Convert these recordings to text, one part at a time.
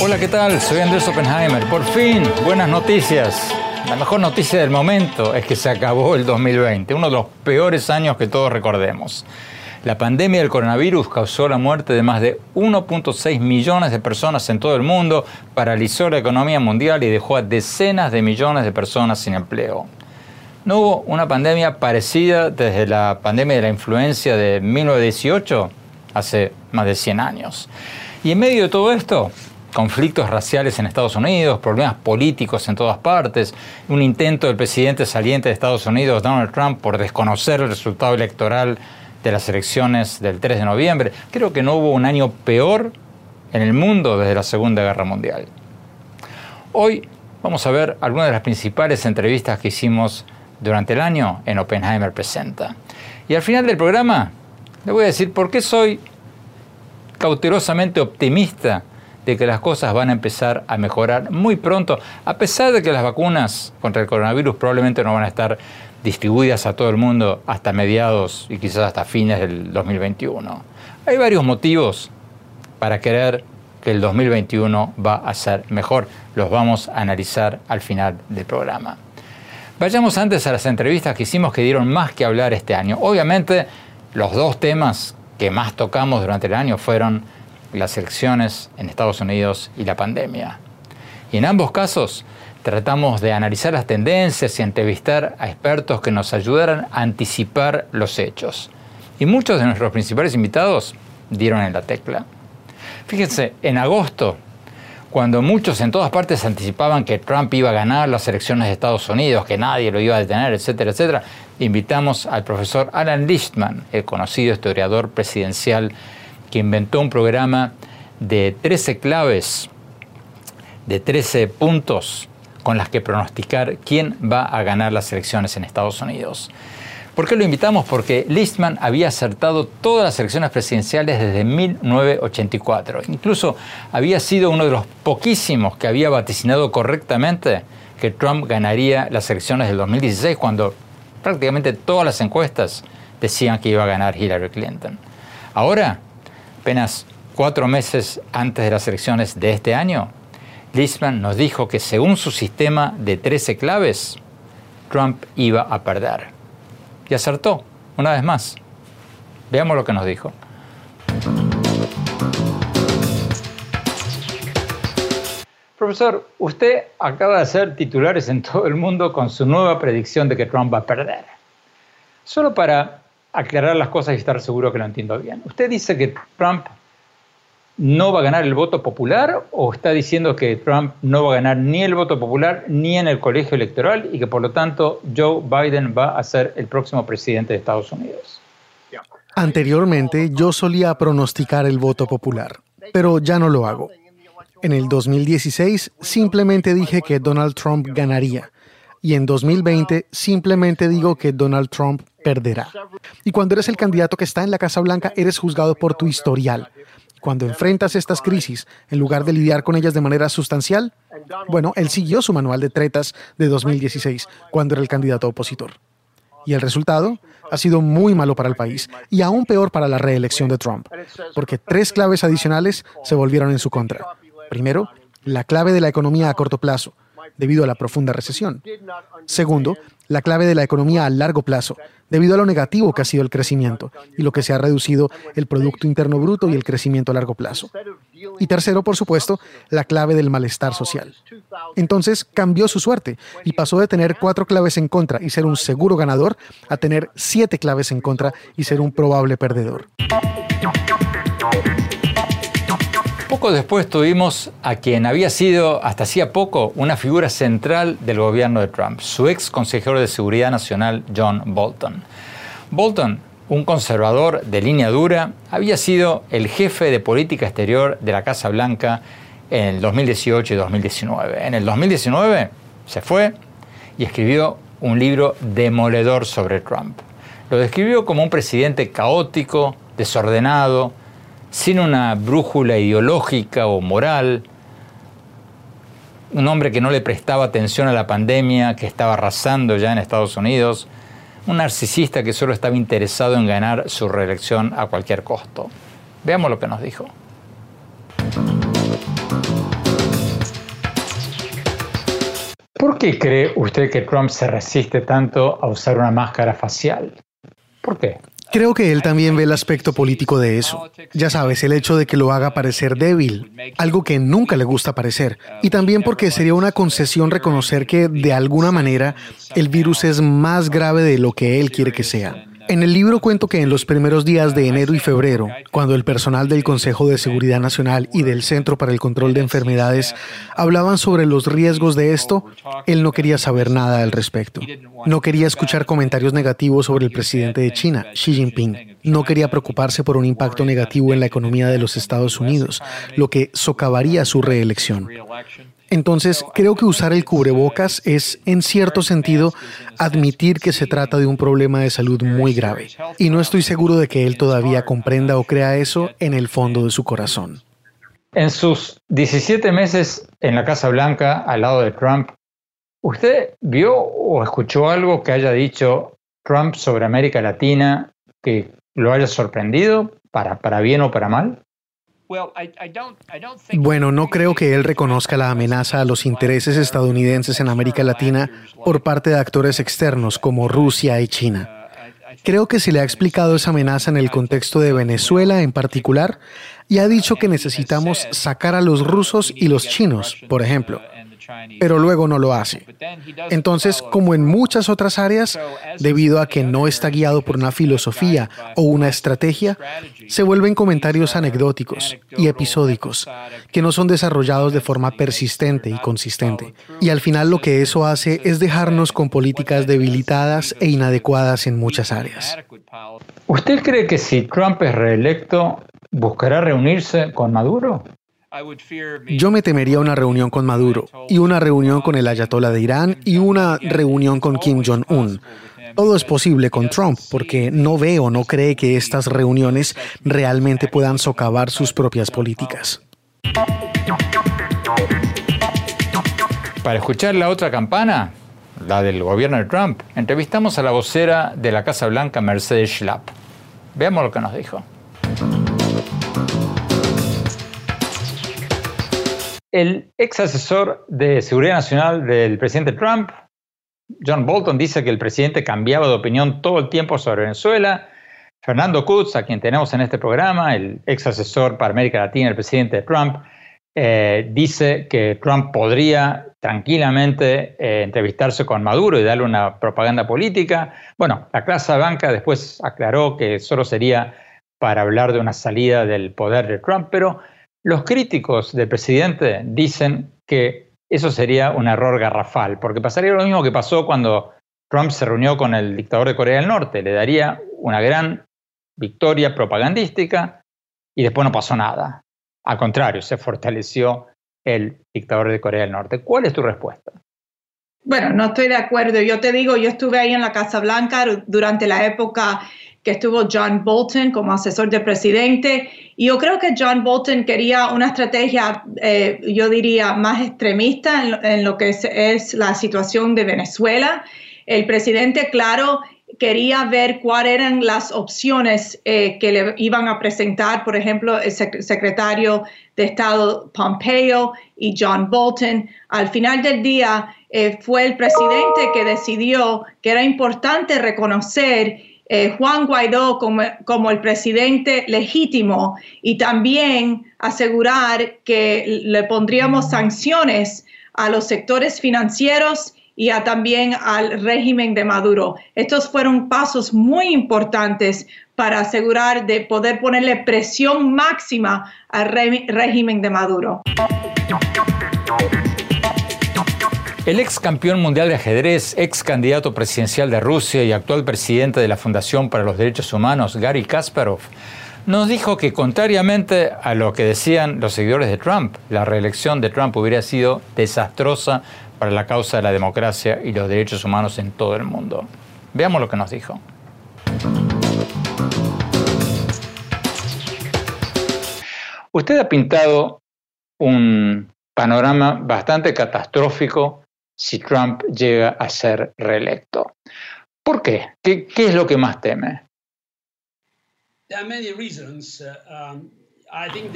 Hola, ¿qué tal? Soy Andrés Oppenheimer. Por fin, buenas noticias. La mejor noticia del momento es que se acabó el 2020, uno de los peores años que todos recordemos. La pandemia del coronavirus causó la muerte de más de 1.6 millones de personas en todo el mundo, paralizó la economía mundial y dejó a decenas de millones de personas sin empleo. No hubo una pandemia parecida desde la pandemia de la influencia de 1918, hace más de 100 años. Y en medio de todo esto, conflictos raciales en Estados Unidos, problemas políticos en todas partes, un intento del presidente saliente de Estados Unidos, Donald Trump, por desconocer el resultado electoral de las elecciones del 3 de noviembre. Creo que no hubo un año peor en el mundo desde la Segunda Guerra Mundial. Hoy vamos a ver algunas de las principales entrevistas que hicimos durante el año en Oppenheimer Presenta. Y al final del programa le voy a decir por qué soy cautelosamente optimista de que las cosas van a empezar a mejorar muy pronto, a pesar de que las vacunas contra el coronavirus probablemente no van a estar distribuidas a todo el mundo hasta mediados y quizás hasta fines del 2021. Hay varios motivos para creer que el 2021 va a ser mejor. Los vamos a analizar al final del programa. Vayamos antes a las entrevistas que hicimos que dieron más que hablar este año. Obviamente, los dos temas que más tocamos durante el año fueron las elecciones en Estados Unidos y la pandemia. Y en ambos casos, Tratamos de analizar las tendencias y entrevistar a expertos que nos ayudaran a anticipar los hechos. Y muchos de nuestros principales invitados dieron en la tecla. Fíjense, en agosto, cuando muchos en todas partes anticipaban que Trump iba a ganar las elecciones de Estados Unidos, que nadie lo iba a detener, etcétera, etcétera, invitamos al profesor Alan Lichtman, el conocido historiador presidencial, que inventó un programa de 13 claves, de 13 puntos con las que pronosticar quién va a ganar las elecciones en Estados Unidos. ¿Por qué lo invitamos? Porque Listman había acertado todas las elecciones presidenciales desde 1984. Incluso había sido uno de los poquísimos que había vaticinado correctamente que Trump ganaría las elecciones del 2016 cuando prácticamente todas las encuestas decían que iba a ganar Hillary Clinton. Ahora, apenas cuatro meses antes de las elecciones de este año, Lisman nos dijo que según su sistema de 13 claves, Trump iba a perder. Y acertó, una vez más. Veamos lo que nos dijo. Profesor, usted acaba de hacer titulares en todo el mundo con su nueva predicción de que Trump va a perder. Solo para aclarar las cosas y estar seguro que lo entiendo bien. Usted dice que Trump no va a ganar el voto popular o está diciendo que Trump no va a ganar ni el voto popular ni en el colegio electoral y que por lo tanto Joe Biden va a ser el próximo presidente de Estados Unidos? Anteriormente yo solía pronosticar el voto popular, pero ya no lo hago. En el 2016 simplemente dije que Donald Trump ganaría y en 2020 simplemente digo que Donald Trump perderá. Y cuando eres el candidato que está en la Casa Blanca, eres juzgado por tu historial, cuando enfrentas estas crisis, en lugar de lidiar con ellas de manera sustancial, bueno, él siguió su manual de tretas de 2016, cuando era el candidato opositor. Y el resultado ha sido muy malo para el país y aún peor para la reelección de Trump, porque tres claves adicionales se volvieron en su contra. Primero, la clave de la economía a corto plazo, debido a la profunda recesión. Segundo, la clave de la economía a largo plazo, debido a lo negativo que ha sido el crecimiento y lo que se ha reducido el Producto Interno Bruto y el crecimiento a largo plazo. Y tercero, por supuesto, la clave del malestar social. Entonces cambió su suerte y pasó de tener cuatro claves en contra y ser un seguro ganador a tener siete claves en contra y ser un probable perdedor. Poco después tuvimos a quien había sido hasta hacía poco una figura central del gobierno de Trump, su ex consejero de Seguridad Nacional John Bolton. Bolton, un conservador de línea dura, había sido el jefe de política exterior de la Casa Blanca en el 2018 y 2019. En el 2019 se fue y escribió un libro demoledor sobre Trump. Lo describió como un presidente caótico, desordenado, sin una brújula ideológica o moral, un hombre que no le prestaba atención a la pandemia que estaba arrasando ya en Estados Unidos, un narcisista que solo estaba interesado en ganar su reelección a cualquier costo. Veamos lo que nos dijo. ¿Por qué cree usted que Trump se resiste tanto a usar una máscara facial? ¿Por qué? Creo que él también ve el aspecto político de eso. Ya sabes, el hecho de que lo haga parecer débil, algo que nunca le gusta parecer. Y también porque sería una concesión reconocer que, de alguna manera, el virus es más grave de lo que él quiere que sea. En el libro cuento que en los primeros días de enero y febrero, cuando el personal del Consejo de Seguridad Nacional y del Centro para el Control de Enfermedades hablaban sobre los riesgos de esto, él no quería saber nada al respecto. No quería escuchar comentarios negativos sobre el presidente de China, Xi Jinping. No quería preocuparse por un impacto negativo en la economía de los Estados Unidos, lo que socavaría su reelección. Entonces, creo que usar el cubrebocas es, en cierto sentido, admitir que se trata de un problema de salud muy grave. Y no estoy seguro de que él todavía comprenda o crea eso en el fondo de su corazón. En sus 17 meses en la Casa Blanca, al lado de Trump, ¿usted vio o escuchó algo que haya dicho Trump sobre América Latina que lo haya sorprendido, para, para bien o para mal? Bueno, no creo que él reconozca la amenaza a los intereses estadounidenses en América Latina por parte de actores externos como Rusia y China. Creo que se le ha explicado esa amenaza en el contexto de Venezuela en particular y ha dicho que necesitamos sacar a los rusos y los chinos, por ejemplo pero luego no lo hace. Entonces, como en muchas otras áreas, debido a que no está guiado por una filosofía o una estrategia, se vuelven comentarios anecdóticos y episódicos que no son desarrollados de forma persistente y consistente. Y al final lo que eso hace es dejarnos con políticas debilitadas e inadecuadas en muchas áreas. ¿Usted cree que si Trump es reelecto, buscará reunirse con Maduro? Yo me temería una reunión con Maduro y una reunión con el ayatollah de Irán y una reunión con Kim Jong-un. Todo es posible con Trump porque no ve o no cree que estas reuniones realmente puedan socavar sus propias políticas. Para escuchar la otra campana, la del gobierno de Trump, entrevistamos a la vocera de la Casa Blanca, Mercedes Schlapp. Veamos lo que nos dijo. El ex asesor de Seguridad Nacional del presidente Trump, John Bolton, dice que el presidente cambiaba de opinión todo el tiempo sobre Venezuela. Fernando Kutz, a quien tenemos en este programa, el ex asesor para América Latina del presidente Trump, eh, dice que Trump podría tranquilamente eh, entrevistarse con Maduro y darle una propaganda política. Bueno, la clase banca después aclaró que solo sería para hablar de una salida del poder de Trump, pero los críticos del presidente dicen que eso sería un error garrafal, porque pasaría lo mismo que pasó cuando Trump se reunió con el dictador de Corea del Norte, le daría una gran victoria propagandística y después no pasó nada. Al contrario, se fortaleció el dictador de Corea del Norte. ¿Cuál es tu respuesta? Bueno, no estoy de acuerdo. Yo te digo, yo estuve ahí en la Casa Blanca durante la época que estuvo John Bolton como asesor del presidente. Y yo creo que John Bolton quería una estrategia, eh, yo diría, más extremista en lo, que es, la situación de Venezuela. El presidente, claro, quería ver cuáles eran las opciones eh, que le iban a presentar, por ejemplo, el secretario de Estado Pompeo y John Bolton. Al final del día eh, fue el presidente que decidió que era importante reconocer eh, Juan Guaidó como, como, el presidente legítimo y también asegurar que le pondríamos sanciones a los sectores financieros y también al régimen de Maduro. Estos fueron pasos muy importantes para asegurar de poder ponerle presión máxima al régimen de Maduro. El ex campeón mundial de ajedrez, ex candidato presidencial de Rusia y actual presidente de la Fundación para los Derechos Humanos, Gary Kasparov, nos dijo que contrariamente a lo que decían los seguidores de Trump, la reelección de Trump hubiera sido desastrosa para la causa de la democracia y los derechos humanos en todo el mundo. Veamos lo que nos dijo. Usted ha pintado un panorama bastante catastrófico si Trump llega a ser reelecto. ¿Por qué? ¿Qué, es lo que más teme?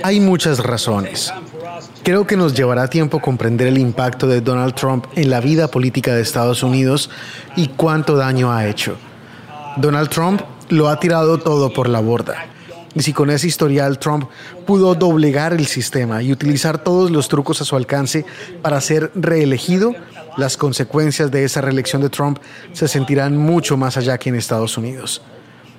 Hay muchas razones. Creo que nos llevará tiempo comprender el impacto de Donald Trump en la vida política de Estados Unidos y cuánto daño ha hecho. Donald Trump lo ha tirado todo por la borda. Y si con ese historial Trump pudo doblegar el sistema y utilizar todos los trucos a su alcance para ser reelegido, las consecuencias de esa reelección de Trump se sentirán mucho más allá que en Estados Unidos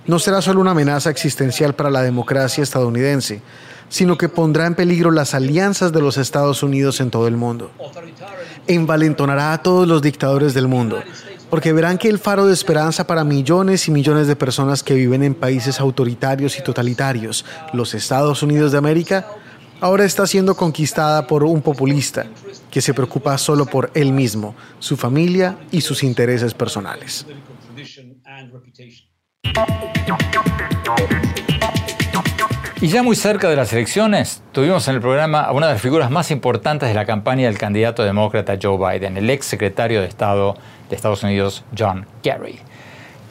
no será solo una amenaza existencial para la democracia estadounidense, sino que pondrá en peligro las alianzas de los Estados Unidos en todo el mundo. Envalentonará a todos los dictadores del mundo, porque verán que el faro de esperanza para millones y millones de personas que viven en países autoritarios y totalitarios, los Estados Unidos de América, ahora está siendo conquistada por un populista que se preocupa solo por él mismo, su familia y sus intereses personales. Y ya muy cerca de las elecciones, tuvimos en el programa a una de las figuras más importantes de la campaña del candidato demócrata Joe Biden, el ex secretario de Estado de Estados Unidos, John Kerry,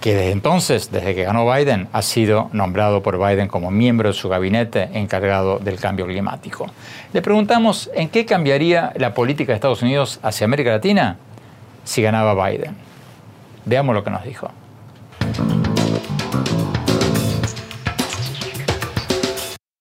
que desde entonces, desde que ganó Biden, ha sido nombrado por Biden como miembro de su gabinete encargado del cambio climático. Le preguntamos en qué cambiaría la política de Estados Unidos hacia América Latina si ganaba Biden. Veamos lo que nos dijo.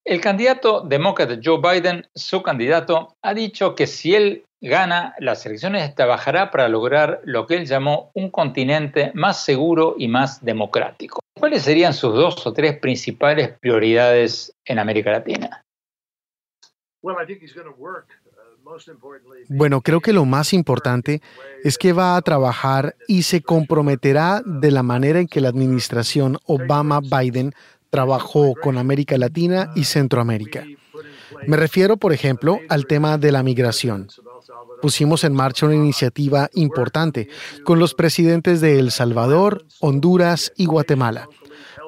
El candidato demócrata Joe Biden, su candidato, ha dicho que si él gana las elecciones trabajará para lograr lo que él llamó un continente más seguro y más democrático. ¿Cuáles serían sus dos o tres principales prioridades en América Latina? Bueno, creo que lo más importante es que va a trabajar y se comprometerá de la manera en que la administración Obama-Biden trabajó con América Latina y Centroamérica. Me refiero, por ejemplo, al tema de la migración. Pusimos en marcha una iniciativa importante con los presidentes de El Salvador, Honduras y Guatemala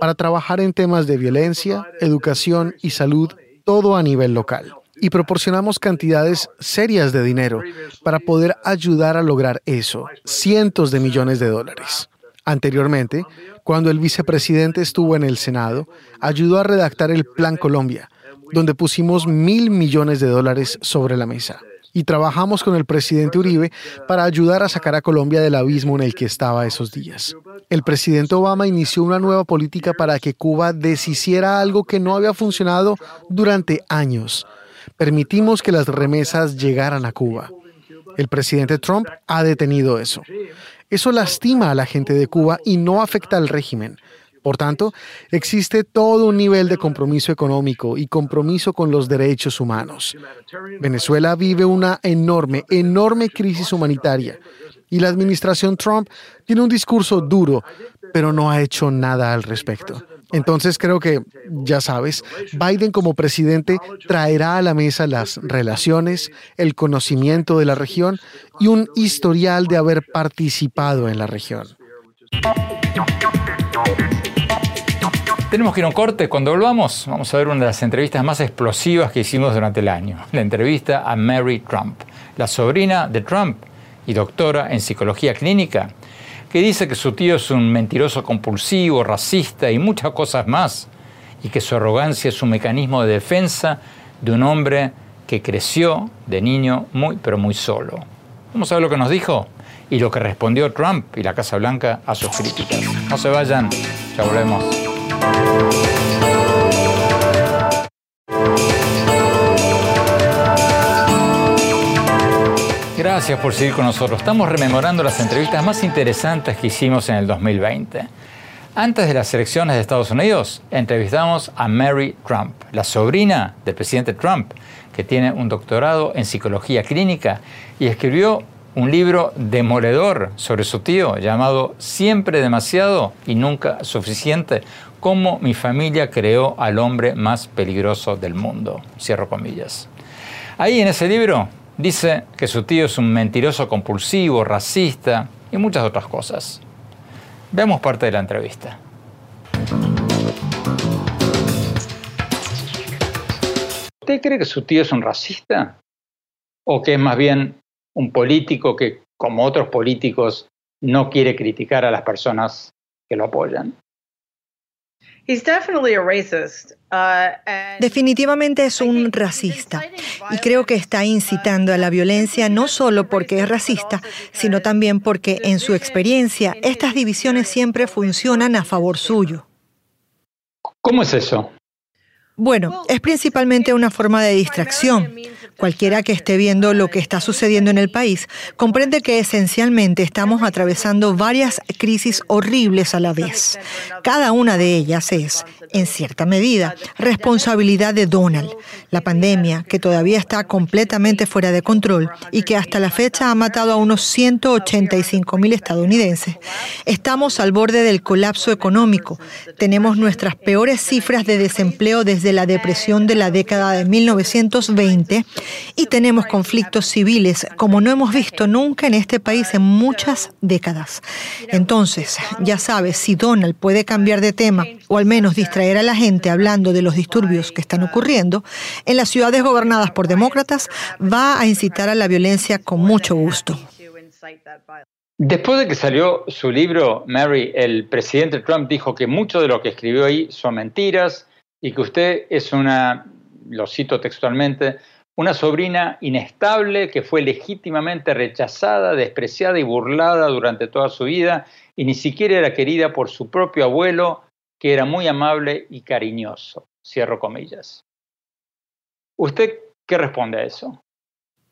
para trabajar en temas de violencia, educación y salud, todo a nivel local. Y proporcionamos cantidades serias de dinero para poder ayudar a lograr eso, cientos de millones de dólares. Anteriormente, cuando el vicepresidente estuvo en el Senado, ayudó a redactar el Plan Colombia, donde pusimos mil millones de dólares sobre la mesa. Y trabajamos con el presidente Uribe para ayudar a sacar a Colombia del abismo en el que estaba esos días. El presidente Obama inició una nueva política para que Cuba deshiciera algo que no había funcionado durante años. Permitimos que las remesas llegaran a Cuba. El presidente Trump ha detenido eso. Eso lastima a la gente de Cuba y no afecta al régimen. Por tanto, existe todo un nivel de compromiso económico y compromiso con los derechos humanos. Venezuela vive una enorme, enorme crisis humanitaria y la administración Trump tiene un discurso duro, pero no ha hecho nada al respecto. Entonces creo que, ya sabes, Biden como presidente traerá a la mesa las relaciones, el conocimiento de la región y un historial de haber participado en la región. Tenemos que ir a un corte. Cuando volvamos, vamos a ver una de las entrevistas más explosivas que hicimos durante el año. La entrevista a Mary Trump, la sobrina de Trump y doctora en psicología clínica que dice que su tío es un mentiroso compulsivo, racista y muchas cosas más, y que su arrogancia es un mecanismo de defensa de un hombre que creció de niño muy, pero muy solo. Vamos a ver lo que nos dijo y lo que respondió Trump y la Casa Blanca a sus críticas. No se vayan, ya volvemos. Gracias por seguir con nosotros. Estamos rememorando las entrevistas más interesantes que hicimos en el 2020. Antes de las elecciones de Estados Unidos, entrevistamos a Mary Trump, la sobrina del presidente Trump, que tiene un doctorado en psicología clínica y escribió un libro demoledor sobre su tío llamado Siempre demasiado y nunca suficiente, cómo mi familia creó al hombre más peligroso del mundo. Cierro comillas. Ahí en ese libro Dice que su tío es un mentiroso compulsivo, racista y muchas otras cosas. Veamos parte de la entrevista. ¿Usted cree que su tío es un racista? ¿O que es más bien un político que, como otros políticos, no quiere criticar a las personas que lo apoyan? Uh, Definitivamente es un racista y creo que está incitando a la violencia no solo porque es racista, sino también porque en su experiencia estas divisiones siempre funcionan a favor suyo. ¿Cómo es eso? Bueno, es principalmente una forma de distracción. Cualquiera que esté viendo lo que está sucediendo en el país comprende que esencialmente estamos atravesando varias crisis horribles a la vez. Cada una de ellas es, en cierta medida, responsabilidad de Donald. La pandemia, que todavía está completamente fuera de control y que hasta la fecha ha matado a unos 185 mil estadounidenses. Estamos al borde del colapso económico. Tenemos nuestras peores cifras de desempleo desde la depresión de la década de 1920 y tenemos conflictos civiles como no hemos visto nunca en este país en muchas décadas. Entonces, ya sabes, si Donald puede cambiar de tema o al menos distraer a la gente hablando de los disturbios que están ocurriendo, en las ciudades gobernadas por demócratas va a incitar a la violencia con mucho gusto. Después de que salió su libro, Mary, el presidente Trump dijo que mucho de lo que escribió ahí son mentiras y que usted es una, lo cito textualmente, una sobrina inestable que fue legítimamente rechazada, despreciada y burlada durante toda su vida y ni siquiera era querida por su propio abuelo, que era muy amable y cariñoso. Cierro comillas. ¿Usted qué responde a eso?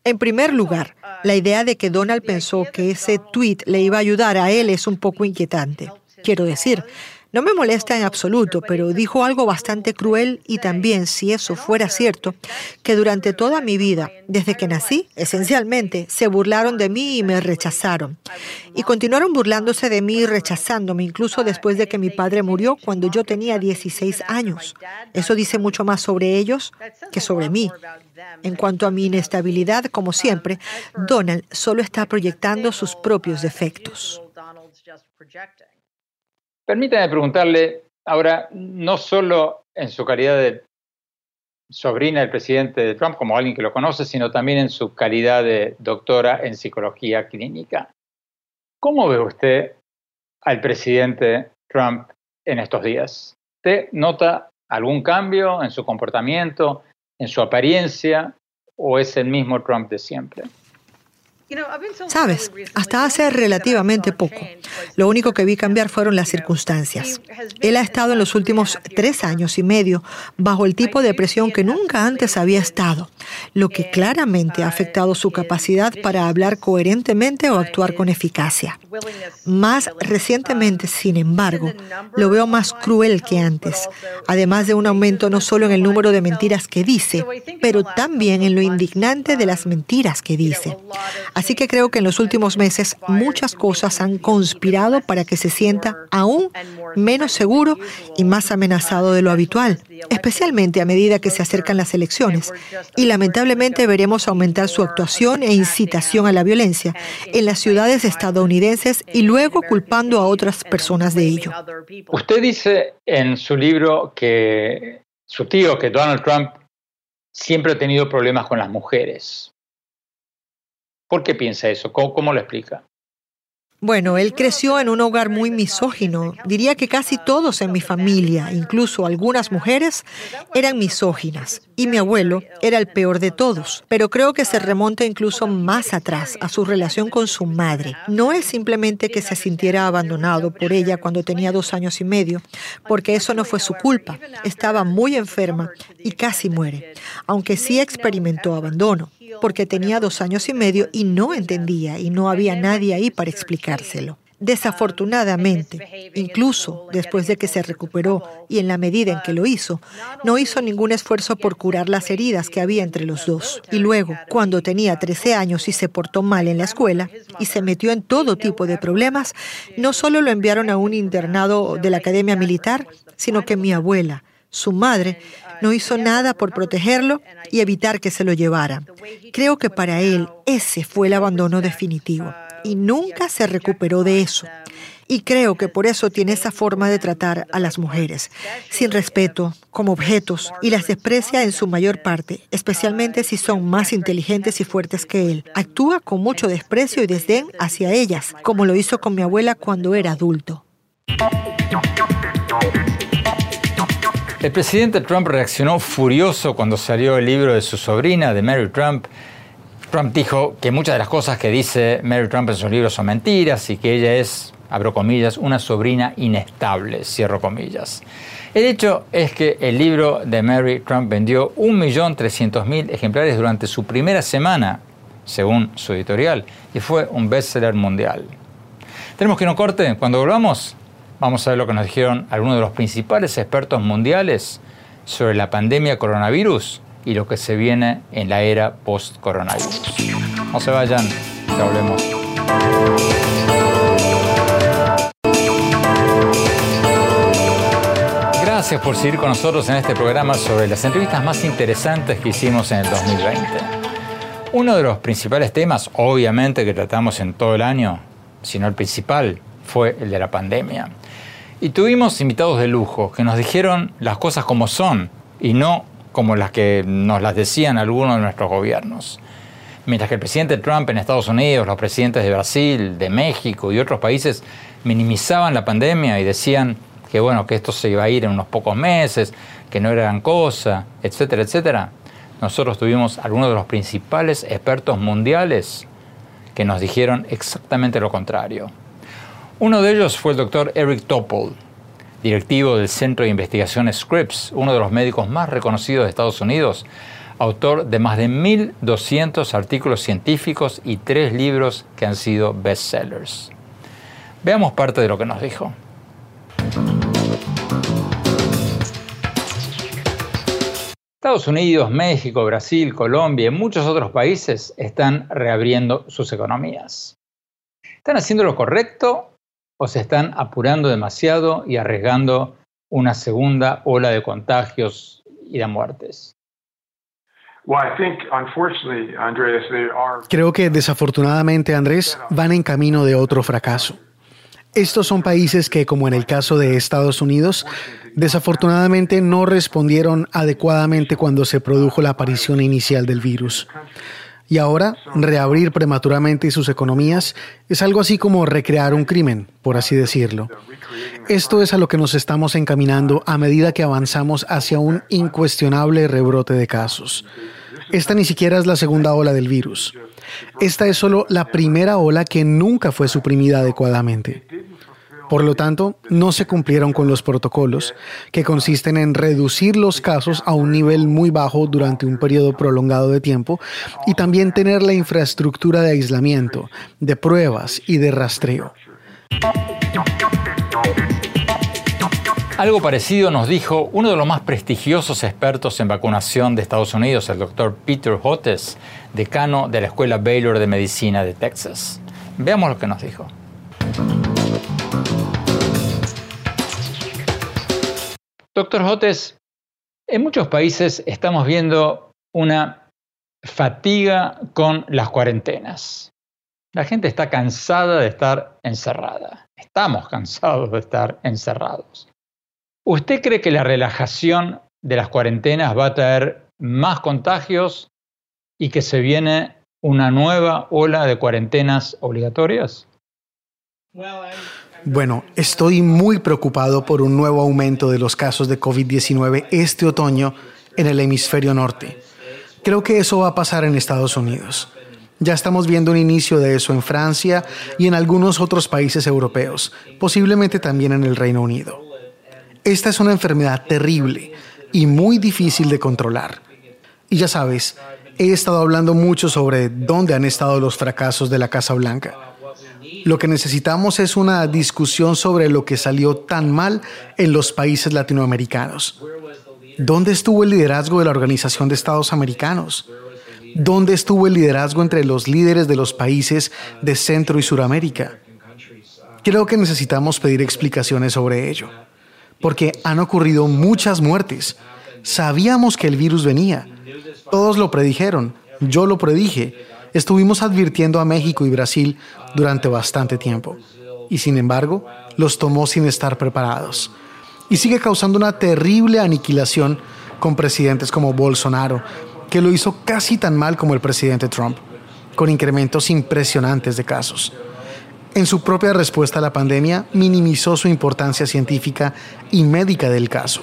En primer lugar, la idea de que Donald pensó que ese tweet le iba a ayudar a él es un poco inquietante. Quiero decir, no me molesta en absoluto, pero dijo algo bastante cruel y también, si eso fuera cierto, que durante toda mi vida, desde que nací, esencialmente, se burlaron de mí y me rechazaron. Y continuaron burlándose de mí y rechazándome, incluso después de que mi padre murió cuando yo tenía 16 años. Eso dice mucho más sobre ellos que sobre mí. En cuanto a mi inestabilidad, como siempre, Donald solo está proyectando sus propios defectos. Permítame preguntarle ahora, no solo en su calidad de sobrina del presidente de Trump, como alguien que lo conoce, sino también en su calidad de doctora en psicología clínica. ¿Cómo ve usted al presidente Trump en estos días? ¿Usted nota algún cambio en su comportamiento, en su apariencia, o es el mismo Trump de siempre? Sabes, hasta hace relativamente poco, lo único que vi cambiar fueron las circunstancias. Él ha estado en los últimos tres años y medio bajo el tipo de presión que nunca antes había estado, lo que claramente ha afectado su capacidad para hablar coherentemente o actuar con eficacia. Más recientemente, sin embargo, lo veo más cruel que antes, además de un aumento no solo en el número de mentiras que dice, pero también en lo indignante de las mentiras que dice. Así que creo que en los últimos meses muchas cosas han conspirado para que se sienta aún menos seguro y más amenazado de lo habitual, especialmente a medida que se acercan las elecciones. Y lamentablemente veremos aumentar su actuación e incitación a la violencia en las ciudades estadounidenses y luego culpando a otras personas de ello. Usted dice en su libro que su tío, que Donald Trump, siempre ha tenido problemas con las mujeres. ¿Por qué piensa eso? ¿Cómo, lo explica? Bueno, él creció en un hogar muy misógino. Diría que casi todos en mi familia, incluso algunas mujeres, eran misóginas. Y mi abuelo era el peor de todos. Pero creo que se remonta incluso más atrás, a su relación con su madre. No es simplemente que se sintiera abandonado por ella cuando tenía dos años y medio, porque eso no fue su culpa. Estaba muy enferma y casi muere, aunque sí experimentó abandono porque tenía dos años y medio y no entendía y no había nadie ahí para explicárselo. Desafortunadamente, incluso después de que se recuperó y en la medida en que lo hizo, no hizo ningún esfuerzo por curar las heridas que había entre los dos. Y luego, cuando tenía 13 años y se portó mal en la escuela y se metió en todo tipo de problemas, no solo lo enviaron a un internado de la Academia Militar, sino que mi abuela, su madre, no hizo nada por protegerlo y evitar que se lo llevaran. Creo que para él ese fue el abandono definitivo y nunca se recuperó de eso. Y creo que por eso tiene esa forma de tratar a las mujeres, sin respeto, como objetos, y las desprecia en su mayor parte, especialmente si son más inteligentes y fuertes que él. Actúa con mucho desprecio y desdén hacia ellas, como lo hizo con mi abuela cuando era adulto. El presidente Trump reaccionó furioso cuando salió el libro de su sobrina, de Mary Trump. Trump dijo que muchas de las cosas que dice Mary Trump en sus libros son mentiras y que ella es, abro comillas, una sobrina inestable, cierro comillas. El hecho es que el libro de Mary Trump vendió 1.300.000 ejemplares durante su primera semana, según su editorial, y fue un bestseller mundial. Tenemos que no corte. Cuando volvamos, Vamos a ver lo que nos dijeron algunos de los principales expertos mundiales sobre la pandemia coronavirus y lo que se viene en la era post-coronavirus. No se vayan, ya volvemos. Gracias por seguir con nosotros en este programa sobre las entrevistas más interesantes que hicimos en el 2020. Uno de los principales temas, obviamente, que tratamos en todo el año, si no el principal, fue el de la pandemia. Y tuvimos invitados de lujo que nos dijeron las cosas como son y no como las que nos las decían algunos de nuestros gobiernos. Mientras que el presidente Trump en Estados Unidos, los presidentes de Brasil, de México y otros países minimizaban la pandemia y decían que bueno, que esto se iba a ir en unos pocos meses, que no era gran cosa, etcétera, etcétera. Nosotros tuvimos algunos de los principales expertos mundiales que nos dijeron exactamente lo contrario. Uno de ellos fue el doctor Eric Topol, directivo del Centro de Investigación Scripps, uno de los médicos más reconocidos de Estados Unidos, autor de más de 1.200 artículos científicos y tres libros que han sido bestsellers. Veamos parte de lo que nos dijo. Estados Unidos, México, Brasil, Colombia y muchos otros países están reabriendo sus economías. ¿Están haciendo lo correcto o se están apurando demasiado y arriesgando una segunda ola de contagios y de muertes? Creo que desafortunadamente, Andrés, van en camino de otro fracaso. Estos son países que, como en el caso de Estados Unidos, desafortunadamente no respondieron adecuadamente cuando se produjo la aparición inicial del virus. Y ahora, reabrir prematuramente sus economías es algo así como recrear un crimen, por así decirlo. Esto es a lo que nos estamos encaminando a medida que avanzamos hacia un incuestionable rebrote de casos. Esta ni siquiera es la segunda ola del virus. Esta es solo la primera ola que nunca fue suprimida adecuadamente. Por lo tanto, no se cumplieron con los protocolos, que consisten en reducir los casos a un nivel muy bajo durante un periodo prolongado de tiempo y también tener la infraestructura de aislamiento, de pruebas y de rastreo. Algo parecido nos dijo uno de los más prestigiosos expertos en vacunación de Estados Unidos, el doctor Peter Hotes, decano de la Escuela Baylor de Medicina de Texas. Veamos lo que nos dijo. Doctor Jotes, en muchos países estamos viendo una fatiga con las cuarentenas. La gente está cansada de estar encerrada. Estamos cansados de estar encerrados. ¿Usted cree que la relajación de las cuarentenas va a traer más contagios y que se viene una nueva ola de cuarentenas obligatorias? Bueno, estoy muy preocupado por un nuevo aumento de los casos de COVID-19 este otoño en el hemisferio norte. Creo que eso va a pasar en Estados Unidos. Ya estamos viendo un inicio de eso en Francia y en algunos otros países europeos, posiblemente también en el Reino Unido. Esta es una enfermedad terrible y muy difícil de controlar. Y ya sabes, he estado hablando mucho sobre dónde han estado los fracasos de la Casa Blanca. Lo que necesitamos es una discusión sobre lo que salió tan mal en los países latinoamericanos. ¿Dónde estuvo el liderazgo de la Organización de Estados Americanos? ¿Dónde estuvo el liderazgo entre los líderes de los países de Centro y Suramérica? Creo que necesitamos pedir explicaciones sobre ello, porque han ocurrido muchas muertes. Sabíamos que el virus venía. Todos lo predijeron. Yo lo predije. Estuvimos advirtiendo a México y Brasil durante bastante tiempo. Y sin embargo, los tomó sin estar preparados. Y sigue causando una terrible aniquilación con presidentes como Bolsonaro, que lo hizo casi tan mal como el presidente Trump, con incrementos impresionantes de casos. En su propia respuesta a la pandemia, minimizó su importancia científica y médica del caso,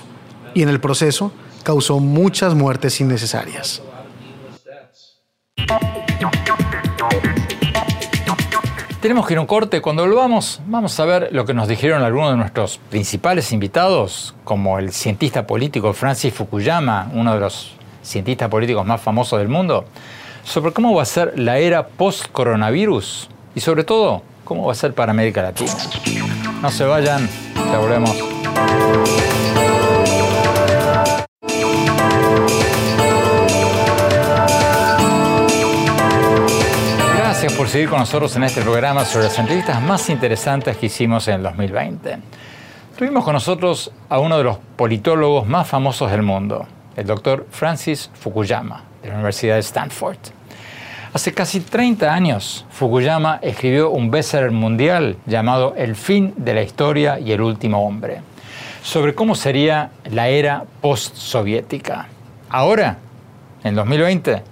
y en el proceso causó muchas muertes innecesarias. Tenemos que ir a un corte. Cuando volvamos, vamos a ver lo que nos dijeron algunos de nuestros principales invitados, como el cientista político Francis Fukuyama, uno de los cientista políticos más famosos del mundo, sobre cómo va a ser la era post-coronavirus y sobre todo cómo va a ser para América Latina. No se vayan, ya volvemos. Por seguir con nosotros en este programa sobre las entrevistas más interesantes que hicimos en el 2020. Tuvimos con nosotros a uno de los politólogos más famosos del mundo, el doctor Francis Fukuyama, de la Universidad de Stanford. Hace casi 30 años, Fukuyama escribió un bestseller mundial llamado El fin de la historia y el último hombre, sobre cómo sería la era post-soviética. Ahora, en 2020,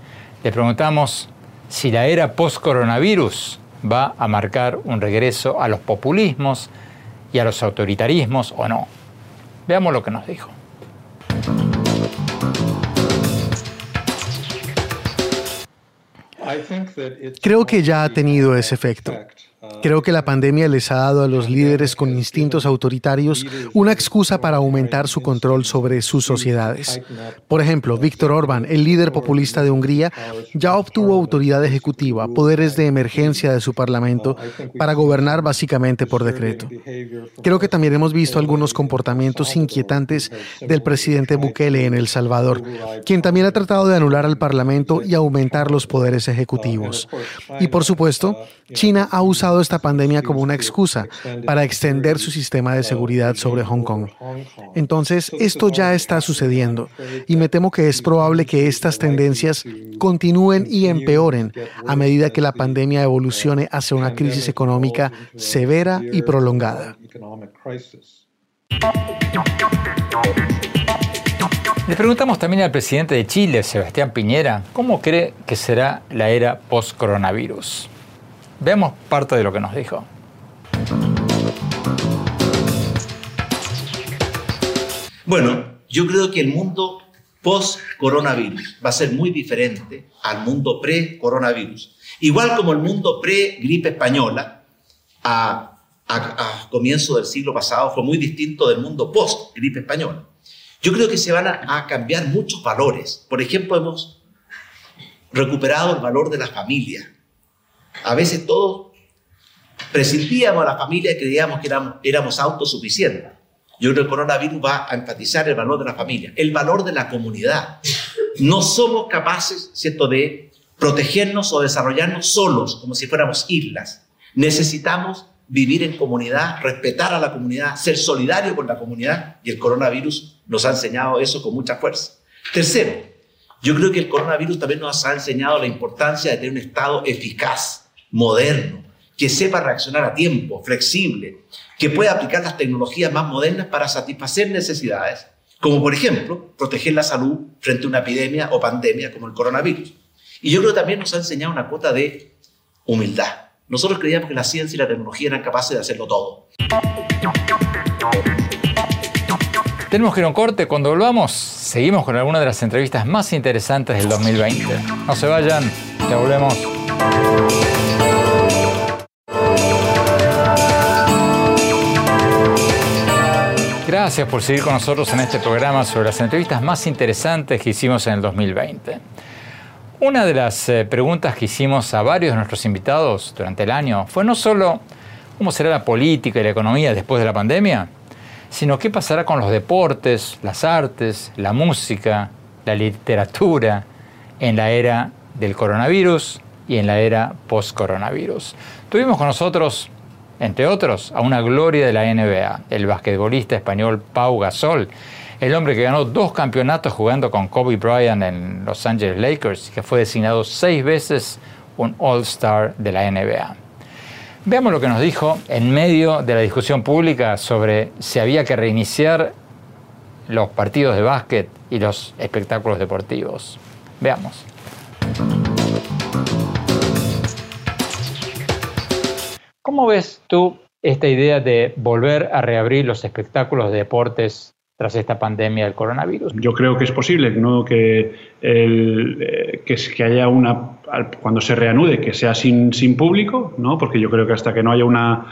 le preguntamos si la era post-coronavirus va a marcar un regreso a los populismos y a los autoritarismos o no. Veamos lo que nos dijo. Creo que ya ha tenido ese efecto. Creo que la pandemia les ha dado a los líderes con instintos autoritarios una excusa para aumentar su control sobre sus sociedades. Por ejemplo, Víctor Orbán, el líder populista de Hungría, ya obtuvo autoridad ejecutiva, poderes de emergencia de su parlamento para gobernar básicamente por decreto. Creo que también hemos visto algunos comportamientos inquietantes del presidente Bukele en El Salvador, quien también ha tratado de anular al parlamento y aumentar los poderes ejecutivos. Y por supuesto, China ha usado esta pandemia como una excusa para extender su sistema de seguridad sobre Hong Kong. Entonces, esto ya está sucediendo y me temo que es probable que estas tendencias continúen y empeoren a medida que la pandemia evolucione hacia una crisis económica severa y prolongada. Le preguntamos también al presidente de Chile, Sebastián Piñera, cómo cree que será la era post-coronavirus. Veamos parte de lo que nos dijo. Bueno, yo creo que el mundo post-coronavirus va a ser muy diferente al mundo pre-coronavirus. Igual como el mundo pre-gripe española, a, a, comienzo del siglo pasado, fue muy distinto del mundo post-gripe española. Yo creo que se van a, a cambiar muchos valores. Por ejemplo, hemos recuperado el valor de la familia, a veces todos presentíamos a la familia y creíamos que éramos, éramos autosuficientes. Yo creo que el coronavirus va a enfatizar el valor de la familia, el valor de la comunidad. No somos capaces, ¿cierto?, de protegernos o desarrollarnos solos, como si fuéramos islas. Necesitamos vivir en comunidad, respetar a la comunidad, ser solidario con la comunidad y el coronavirus nos ha enseñado eso con mucha fuerza. Tercero, yo creo que el coronavirus también nos ha enseñado la importancia de tener un Estado eficaz, moderno, que sepa reaccionar a tiempo, flexible, que pueda aplicar las tecnologías más modernas para satisfacer necesidades, como por ejemplo proteger la salud frente a una epidemia o pandemia como el coronavirus. Y yo creo que también nos ha enseñado una cuota de humildad. Nosotros creíamos que la ciencia y la tecnología eran capaces de hacerlo todo. Tenemos que ir a un corte. Cuando volvamos, seguimos con algunas de las entrevistas más interesantes del 2020. No se vayan, ya volvemos. Gracias por seguir con nosotros en este programa sobre las entrevistas más interesantes que hicimos en el 2020. Una de las eh, preguntas que hicimos a varios de nuestros invitados durante el año fue no solo cómo será la política y la economía después de la pandemia, sino qué pasará con los deportes, las artes, la música, la literatura en la era del coronavirus y en la era post-coronavirus. Tuvimos con nosotros, entre otros, a una gloria de la NBA, el basquetbolista español Pau Gasol, el hombre que ganó dos campeonatos jugando con Kobe Bryant en Los Angeles Lakers que fue designado seis veces un All-Star de la NBA. Veamos lo que nos dijo en medio de la discusión pública sobre si había que reiniciar los partidos de básquet y los espectáculos deportivos. Veamos. ¿Cómo ves tú esta idea de volver a reabrir los espectáculos de deportes tras esta pandemia del coronavirus. Yo creo que es posible ¿no? que, eh, que, haya una, cuando se reanude, que sea sin, sin público, ¿no? porque yo creo que hasta que no haya una,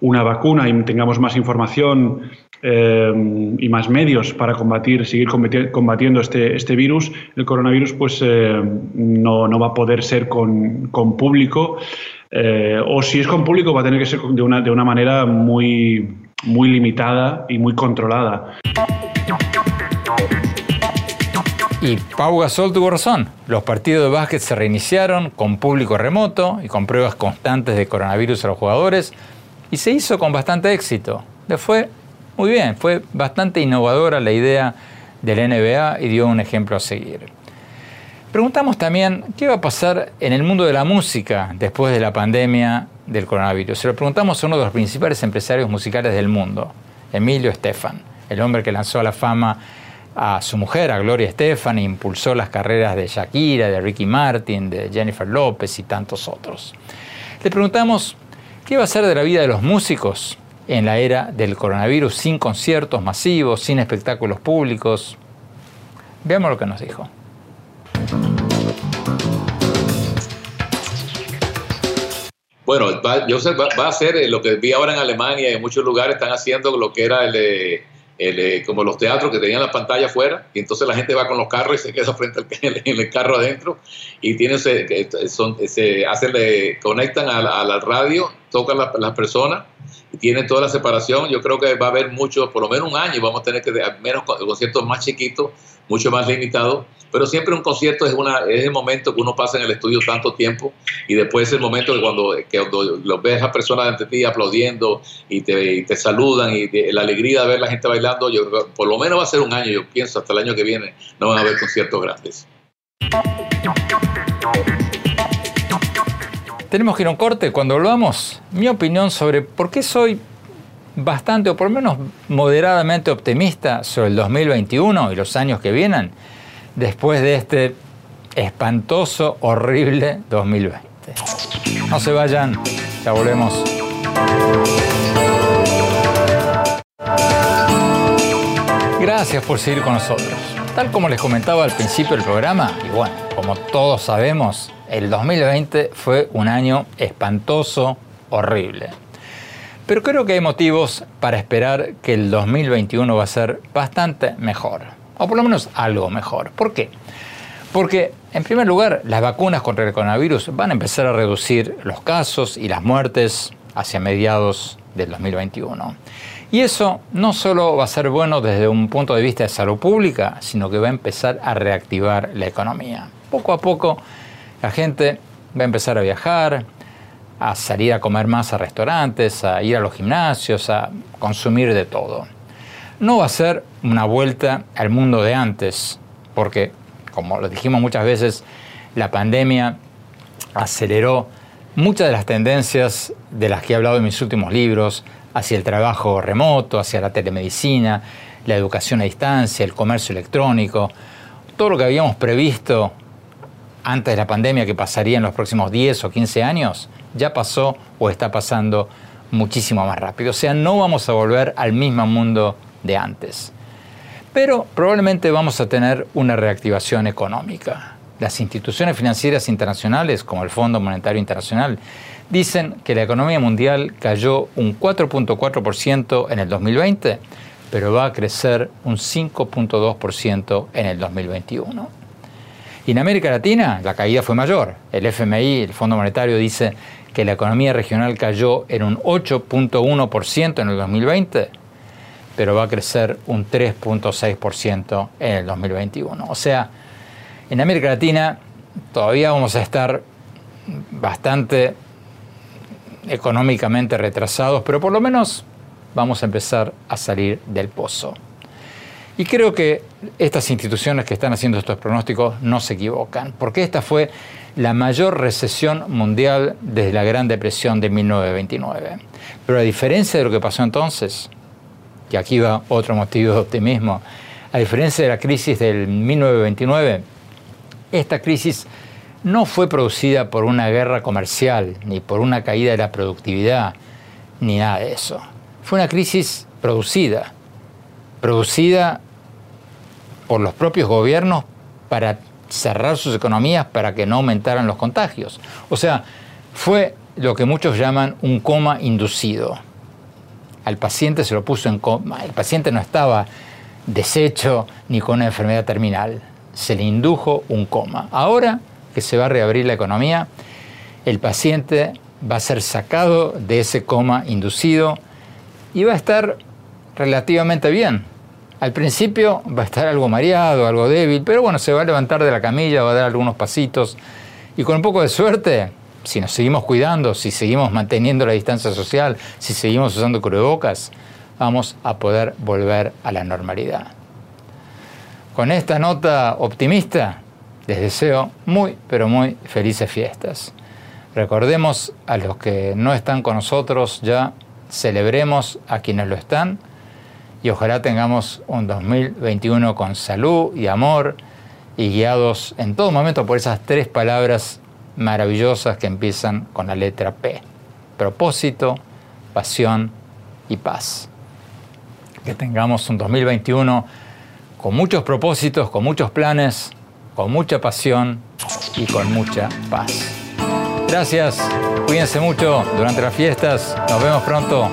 una vacuna y tengamos más información eh, y más medios para combatir, seguir combatiendo este, este virus, el coronavirus, pues eh, no, no, va a poder ser con, con público. O si es con público, va a tener que ser de una, de una manera muy, muy limitada y muy controlada. Y Pau Gasol tuvo razón. Los partidos de básquet se reiniciaron con público remoto y con pruebas constantes de coronavirus a los jugadores y se hizo con bastante éxito. Le fue muy bien, fue bastante innovadora la idea del NBA y dio un ejemplo a seguir. Preguntamos también qué va a pasar en el mundo de la música después de la pandemia del coronavirus. Se lo preguntamos a uno de los principales empresarios musicales del mundo, Emilio Estefan, el hombre que lanzó a la fama a su mujer, a Gloria Estefan, e impulsó las carreras de Shakira, de Ricky Martin, de Jennifer López y tantos otros. Le preguntamos qué va a ser de la vida de los músicos en la era del coronavirus, sin conciertos masivos, sin espectáculos públicos. Veamos lo que nos dijo. Bueno, yo sé, va, a ser eh, lo que vi ahora en Alemania y en muchos lugares están haciendo lo que era el, el, como los teatros que tenían la pantalla afuera y entonces la gente va con los carros y se queda frente al carro adentro y tienen se, hacen, conectan a la, radio, tocan las personas y tienen toda la separación. Yo creo que va a haber mucho, por lo menos un año, vamos a tener que menos conciertos más chiquitos, mucho más limitados pero siempre un concierto es, una, es el momento que uno pasa en el estudio tanto tiempo y después es el momento que cuando, que lo ves a personas ante ti aplaudiendo y te, te saludan y la alegría de ver a la gente bailando, yo, por lo menos va a ser un año, yo pienso, hasta el año que viene no van a haber conciertos grandes. Tenemos que ir a un corte. Cuando volvamos, mi opinión sobre por qué soy bastante, o por lo menos moderadamente optimista sobre el 2021 y los años que vienen después de este espantoso, horrible 2020. No se vayan, ya volvemos. Gracias por seguir con nosotros. Tal como les comentaba al principio del programa, y bueno, como todos sabemos, el 2020 fue un año espantoso, horrible. Pero creo que hay motivos para esperar que el 2021 va a ser bastante mejor o por lo menos algo mejor. ¿Por qué? Porque, en primer lugar, las vacunas contra el coronavirus van a empezar a reducir los casos y las muertes hacia mediados del 2021. Y eso no solo va a ser bueno desde un punto de vista de salud pública, sino que va a empezar a reactivar la economía. Poco a poco la gente va a empezar a viajar, a salir a comer más a restaurantes, a ir a los gimnasios, a consumir de todo no va a ser una vuelta al mundo de antes, porque, como lo dijimos muchas veces, la pandemia aceleró muchas de las tendencias de las que he hablado en mis últimos libros, hacia el trabajo remoto, hacia la telemedicina, la educación a distancia, el comercio electrónico, todo lo que habíamos previsto antes de la pandemia que pasaría en los próximos 10 o 15 años, ya pasó o está pasando muchísimo más rápido. O sea, no vamos a volver al mismo mundo de antes. Pero probablemente vamos a tener una reactivación económica. Las instituciones financieras internacionales, como el Fondo Monetario Internacional, dicen que la economía mundial cayó un 4.4% en el 2020, pero va a crecer un 5.2% en el 2021. Y en América Latina la caída fue mayor. El FMI, el Fondo Monetario, dice que la economía regional cayó en un 8.1% en el 2020, pero va a crecer un 3.6% en el 2021. O sea, en América Latina todavía vamos a estar bastante económicamente retrasados, pero por lo menos vamos a empezar a salir del pozo. Y creo que estas instituciones que están haciendo estos pronósticos no se equivocan, porque esta fue la mayor recesión mundial desde la Gran Depresión de 1929. Pero a diferencia de lo que pasó entonces, que aquí va otro motivo de optimismo, a diferencia de la crisis del 1929, esta crisis no fue producida por una guerra comercial, ni por una caída de la productividad, ni nada de eso. Fue una crisis producida, producida por los propios gobiernos para cerrar sus economías para que no aumentaran los contagios. O sea, fue lo que muchos llaman un coma inducido. Al paciente se lo puso en coma. El paciente no estaba deshecho ni con una enfermedad terminal. Se le indujo un coma. Ahora que se va a reabrir la economía, el paciente va a ser sacado de ese coma inducido y va a estar relativamente bien. Al principio va a estar algo mareado, algo débil, pero bueno, se va a levantar de la camilla, va a dar algunos pasitos y con un poco de suerte, si nos seguimos cuidando, si seguimos manteniendo la distancia social, si seguimos usando cubrebocas, vamos a poder volver a la normalidad. Con esta nota optimista, les deseo muy, pero muy felices fiestas. Recordemos a los que no están con nosotros ya, celebremos a quienes lo están y ojalá tengamos un 2021 con salud y amor y guiados en todo momento por esas tres palabras maravillosas que empiezan con la letra P. Propósito, pasión y paz. Que tengamos un 2021 con muchos propósitos, con muchos planes, con mucha pasión y con mucha paz. Gracias, cuídense mucho durante las fiestas, nos vemos pronto.